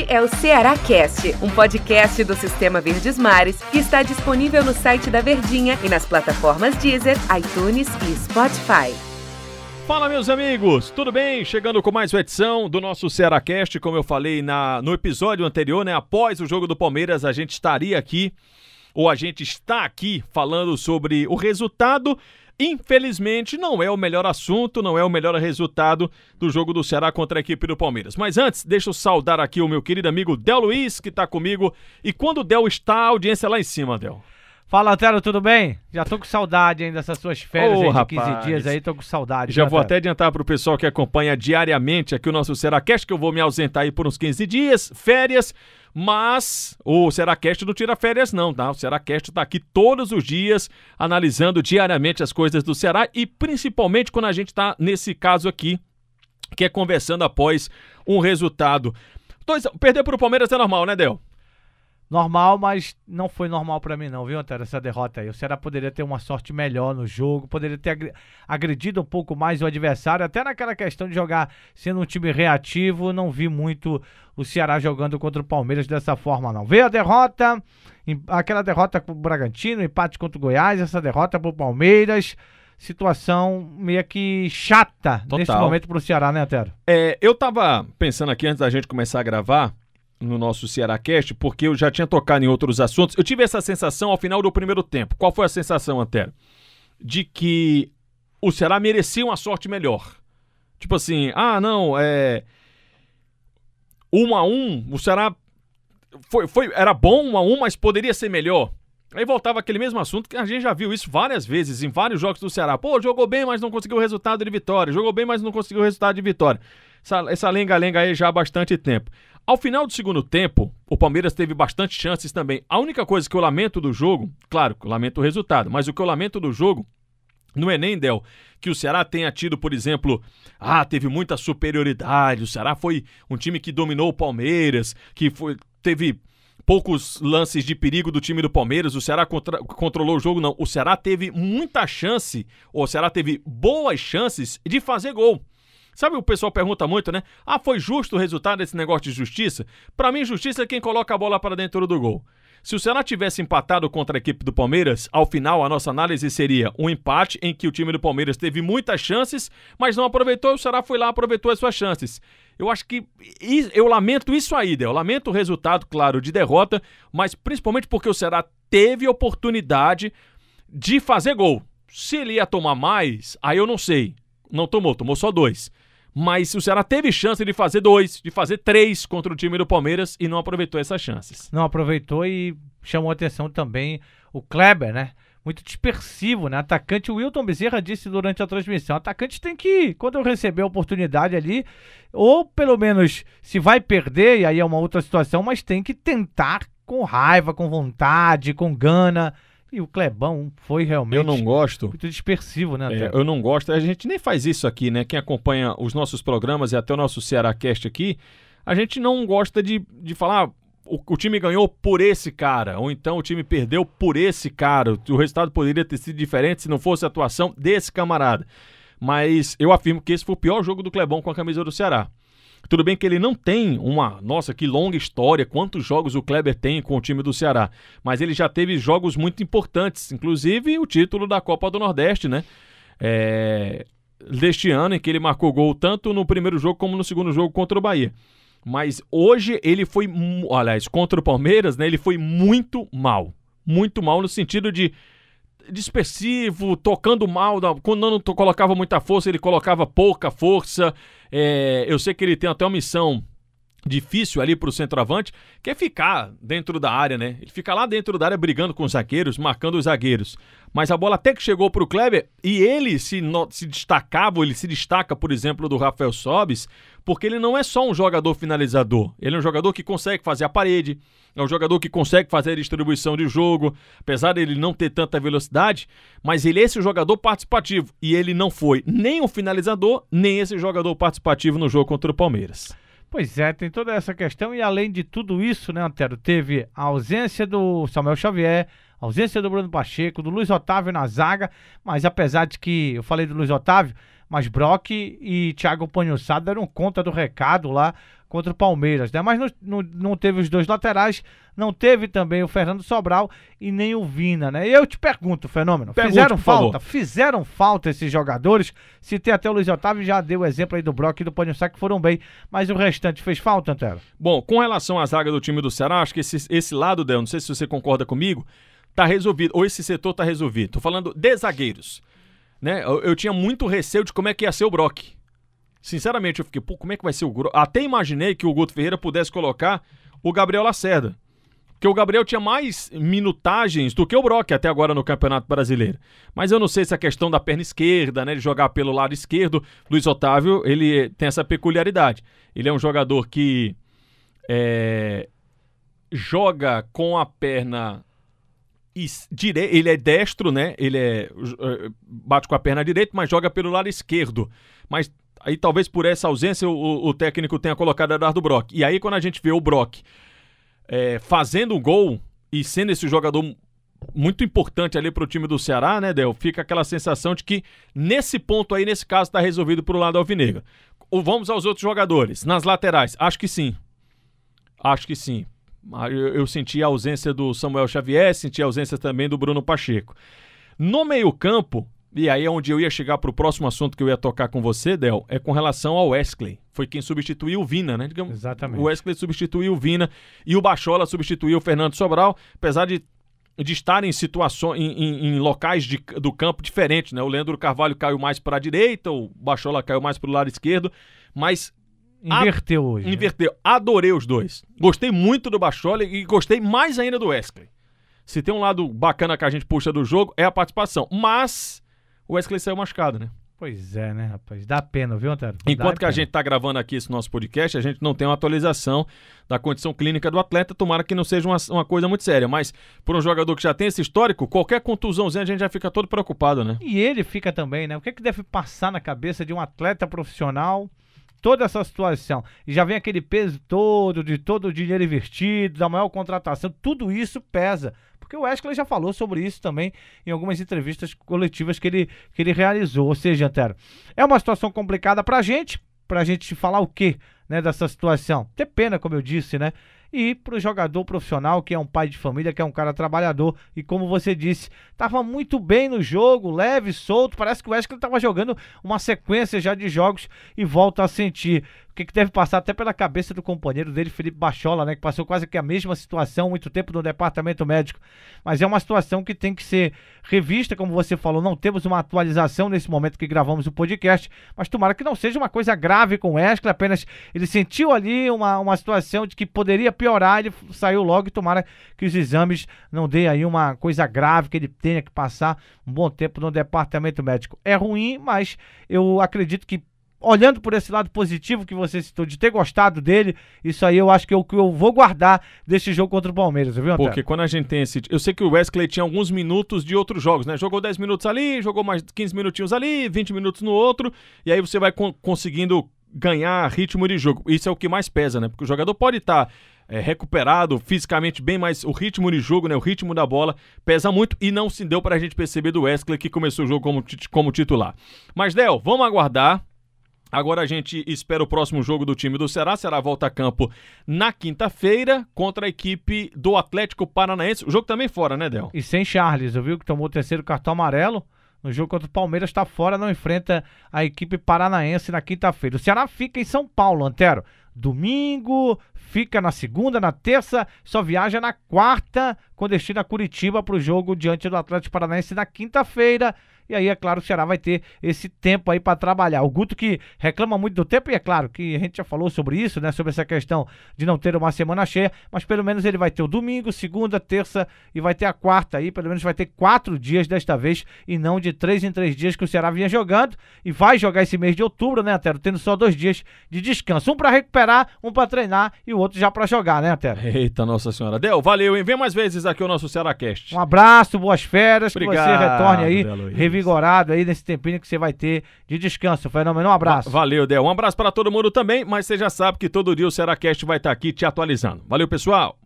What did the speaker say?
Este é o Ceará Cast, um podcast do Sistema Verdes Mares que está disponível no site da Verdinha e nas plataformas Deezer, iTunes e Spotify. Fala, meus amigos, tudo bem? Chegando com mais uma edição do nosso Cearacast, como eu falei na, no episódio anterior, né? Após o jogo do Palmeiras, a gente estaria aqui, ou a gente está aqui, falando sobre o resultado Infelizmente, não é o melhor assunto, não é o melhor resultado do jogo do Ceará contra a equipe do Palmeiras. Mas antes, deixa eu saudar aqui o meu querido amigo Del Luiz, que está comigo. E quando o Del está, a audiência é lá em cima, Del. Fala, Antero, tudo bem? Já tô com saudade ainda dessas suas férias oh, aí de 15 dias aí, tô com saudade. Já vou até adiantar pro pessoal que acompanha diariamente aqui o nosso Seracast, que eu vou me ausentar aí por uns 15 dias, férias, mas o Seracast não tira férias não, tá? O Seracast tá aqui todos os dias, analisando diariamente as coisas do Ceará e principalmente quando a gente tá nesse caso aqui, que é conversando após um resultado. Dois, perder pro Palmeiras é normal, né, Del? Normal, mas não foi normal para mim não, viu, Antero, essa derrota aí. O Ceará poderia ter uma sorte melhor no jogo, poderia ter agredido um pouco mais o adversário, até naquela questão de jogar sendo um time reativo, não vi muito o Ceará jogando contra o Palmeiras dessa forma não. Veio a derrota, aquela derrota com o Bragantino, empate contra o Goiás, essa derrota pro Palmeiras, situação meio que chata Total. nesse momento pro Ceará, né, Antero? É, eu tava pensando aqui antes da gente começar a gravar, no nosso Ceará Cast, porque eu já tinha tocado em outros assuntos. Eu tive essa sensação ao final do primeiro tempo. Qual foi a sensação, Antero? De que o Ceará merecia uma sorte melhor. Tipo assim, ah, não, é. Um a um, o Ceará foi, foi, era bom um a um, mas poderia ser melhor. Aí voltava aquele mesmo assunto que a gente já viu isso várias vezes em vários jogos do Ceará. Pô, jogou bem, mas não conseguiu o resultado de vitória. Jogou bem, mas não conseguiu o resultado de vitória. Essa lenga-lenga aí já há bastante tempo. Ao final do segundo tempo, o Palmeiras teve bastante chances também. A única coisa que eu lamento do jogo, claro, eu lamento o resultado, mas o que eu lamento do jogo não é nem, Del, que o Ceará tenha tido, por exemplo, ah, teve muita superioridade, o Ceará foi um time que dominou o Palmeiras, que foi, teve poucos lances de perigo do time do Palmeiras, o Ceará contra, controlou o jogo, não. O Ceará teve muita chance, ou o Ceará teve boas chances de fazer gol. Sabe o pessoal pergunta muito, né? Ah, foi justo o resultado desse negócio de justiça? Para mim, justiça é quem coloca a bola para dentro do gol. Se o Ceará tivesse empatado contra a equipe do Palmeiras, ao final a nossa análise seria um empate em que o time do Palmeiras teve muitas chances, mas não aproveitou o Ceará foi lá aproveitou as suas chances. Eu acho que eu lamento isso aí, eu lamento o resultado, claro, de derrota, mas principalmente porque o Ceará teve oportunidade de fazer gol. Se ele ia tomar mais, aí eu não sei. Não tomou, tomou só dois. Mas o Ceará teve chance de fazer dois, de fazer três contra o time do Palmeiras e não aproveitou essas chances. Não aproveitou e chamou atenção também o Kleber, né? Muito dispersivo, né? Atacante, o Wilton Bezerra disse durante a transmissão: atacante tem que, quando receber a oportunidade ali, ou pelo menos se vai perder, e aí é uma outra situação, mas tem que tentar com raiva, com vontade, com gana. E o Clebão foi realmente. Eu não gosto. Muito dispersivo, né? É, eu não gosto. A gente nem faz isso aqui, né? Quem acompanha os nossos programas e até o nosso Ceará Cast aqui, a gente não gosta de, de falar. Ah, o, o, time ganhou por esse cara, ou então o time perdeu por esse cara. O resultado poderia ter sido diferente se não fosse a atuação desse camarada. Mas eu afirmo que esse foi o pior jogo do Clebão com a camisa do Ceará. Tudo bem que ele não tem uma, nossa, que longa história, quantos jogos o Kleber tem com o time do Ceará, mas ele já teve jogos muito importantes, inclusive o título da Copa do Nordeste, né? É, deste ano, em que ele marcou gol tanto no primeiro jogo como no segundo jogo contra o Bahia. Mas hoje ele foi, aliás, contra o Palmeiras, né? Ele foi muito mal. Muito mal no sentido de dispersivo, tocando mal. Quando não colocava muita força, ele colocava pouca força. É, eu sei que ele tem até uma missão difícil ali para o centroavante, que é ficar dentro da área, né? Ele fica lá dentro da área brigando com os zagueiros, marcando os zagueiros. Mas a bola até que chegou para o Kleber e ele se, se destacava, ele se destaca, por exemplo, do Rafael Sobis, porque ele não é só um jogador finalizador, ele é um jogador que consegue fazer a parede, é um jogador que consegue fazer a distribuição de jogo, apesar dele não ter tanta velocidade, mas ele é esse jogador participativo e ele não foi nem um finalizador, nem esse jogador participativo no jogo contra o Palmeiras. Pois é, tem toda essa questão. E além de tudo isso, né, Antero, teve a ausência do Samuel Xavier, a ausência do Bruno Pacheco, do Luiz Otávio na zaga, mas apesar de que eu falei do Luiz Otávio, mas Brock e Thiago Panhossado deram conta do recado lá contra o Palmeiras, né? Mas não, não, não, teve os dois laterais, não teve também o Fernando Sobral e nem o Vina, né? E eu te pergunto, Fenômeno, Pergunte, fizeram falta? Favor. Fizeram falta esses jogadores? Se tem até o Luiz Otávio, já deu o exemplo aí do Brock e do Panhussá que foram bem, mas o restante fez falta, Antero? Bom, com relação à zaga do time do Ceará, acho que esse, esse lado, Del, não sei se você concorda comigo, tá resolvido, ou esse setor tá resolvido. Tô falando de zagueiros, né? Eu, eu tinha muito receio de como é que ia ser o Brock. Sinceramente, eu fiquei, pô, como é que vai ser o Guto? Até imaginei que o Guto Ferreira pudesse colocar o Gabriel Lacerda. Porque o Gabriel tinha mais minutagens do que o Brock até agora no Campeonato Brasileiro. Mas eu não sei se a questão da perna esquerda, né, de jogar pelo lado esquerdo, Luiz Otávio, ele tem essa peculiaridade. Ele é um jogador que é, joga com a perna direita, ele é destro, né? Ele é, é bate com a perna direita, mas joga pelo lado esquerdo. Mas aí talvez por essa ausência o, o técnico tenha colocado Eduardo Brock. E aí quando a gente vê o Brock é, fazendo o gol e sendo esse jogador muito importante ali para o time do Ceará, né, Del? Fica aquela sensação de que nesse ponto aí, nesse caso, está resolvido para o lado alvinegro. Vamos aos outros jogadores. Nas laterais, acho que sim. Acho que sim. Ah, eu, eu senti a ausência do Samuel Xavier, senti a ausência também do Bruno Pacheco. No meio-campo, e aí é onde eu ia chegar para o próximo assunto que eu ia tocar com você, Del, é com relação ao Wesley. Foi quem substituiu o Vina, né? Digamos, Exatamente. O Wesley substituiu o Vina e o Bachola substituiu o Fernando Sobral, apesar de, de estar em situações, em, em, em locais de, do campo diferentes, né? O Leandro Carvalho caiu mais para a direita, o Bachola caiu mais para o lado esquerdo, mas Inverteu hoje. Né? Inverteu. Né? Adorei os dois. Gostei muito do Bachola e gostei mais ainda do Wesley. Se tem um lado bacana que a gente puxa do jogo, é a participação. Mas o Wesley saiu machucado, né? Pois é, né, rapaz? Dá pena, viu, Antero? Enquanto Dá que pena. a gente está gravando aqui esse nosso podcast, a gente não tem uma atualização da condição clínica do atleta. Tomara que não seja uma, uma coisa muito séria. Mas, por um jogador que já tem esse histórico, qualquer contusãozinha a gente já fica todo preocupado, né? E ele fica também, né? O que, é que deve passar na cabeça de um atleta profissional toda essa situação. E já vem aquele peso todo, de todo o dinheiro investido, da maior contratação, tudo isso pesa. Porque o Wesley já falou sobre isso também em algumas entrevistas coletivas que ele, que ele realizou. Ou seja, Antero, é uma situação complicada pra gente, pra gente falar o quê, né, dessa situação? Ter pena, como eu disse, né? e para o jogador profissional, que é um pai de família, que é um cara trabalhador e como você disse, estava muito bem no jogo, leve, solto, parece que o Wesley estava jogando uma sequência já de jogos e volta a sentir o que, que, deve passar até pela cabeça do companheiro dele, Felipe Bachola, né? Que passou quase que a mesma situação, muito tempo no departamento médico. Mas é uma situação que tem que ser revista, como você falou. Não temos uma atualização nesse momento que gravamos o podcast, mas tomara que não seja uma coisa grave com o Wesley, apenas ele sentiu ali uma, uma situação de que poderia piorar, ele saiu logo e tomara que os exames não dê aí uma coisa grave, que ele tenha que passar um bom tempo no departamento médico. É ruim, mas eu acredito que olhando por esse lado positivo que você citou, de ter gostado dele, isso aí eu acho que eu, que eu vou guardar desse jogo contra o Palmeiras, viu, Antero? Porque quando a gente tem esse. Eu sei que o Wesley tinha alguns minutos de outros jogos, né? Jogou 10 minutos ali, jogou mais 15 minutinhos ali, 20 minutos no outro, e aí você vai con conseguindo ganhar ritmo de jogo. Isso é o que mais pesa, né? Porque o jogador pode estar. Tá é, recuperado, fisicamente bem, mas o ritmo de jogo, né, o ritmo da bola pesa muito e não se deu para a gente perceber do Wesley que começou o jogo como, como titular. Mas, Del, vamos aguardar Agora a gente espera o próximo jogo do time do Ceará. Será volta a campo na quinta-feira contra a equipe do Atlético Paranaense. O jogo também fora, né, Del? E sem Charles, viu? Que tomou o terceiro cartão amarelo. No jogo contra o Palmeiras está fora, não enfrenta a equipe paranaense na quinta-feira. O Ceará fica em São Paulo, Antero. Domingo, fica na segunda, na terça, só viaja na quarta, com destino a Curitiba para o jogo diante do Atlético Paranaense na quinta-feira. E aí, é claro, o Ceará vai ter esse tempo aí para trabalhar. O Guto que reclama muito do tempo, e é claro que a gente já falou sobre isso, né? Sobre essa questão de não ter uma semana cheia, mas pelo menos ele vai ter o domingo, segunda, terça e vai ter a quarta aí. Pelo menos vai ter quatro dias desta vez e não de três em três dias que o Ceará vinha jogando. E vai jogar esse mês de outubro, né, Antero? Tendo só dois dias de descanso. Um para recuperar, um para treinar e o outro já para jogar, né, Antero? Eita, Nossa Senhora. Del, valeu, hein? Vem mais vezes aqui o nosso Ceará Cast. Um abraço, boas férias. Obrigado, que você retorne aí, revigorado aí nesse tempinho que você vai ter de descanso. Fenômeno, um abraço. Valeu, Del. Um abraço para todo mundo também, mas você já sabe que todo dia o Seracast vai estar tá aqui te atualizando. Valeu, pessoal.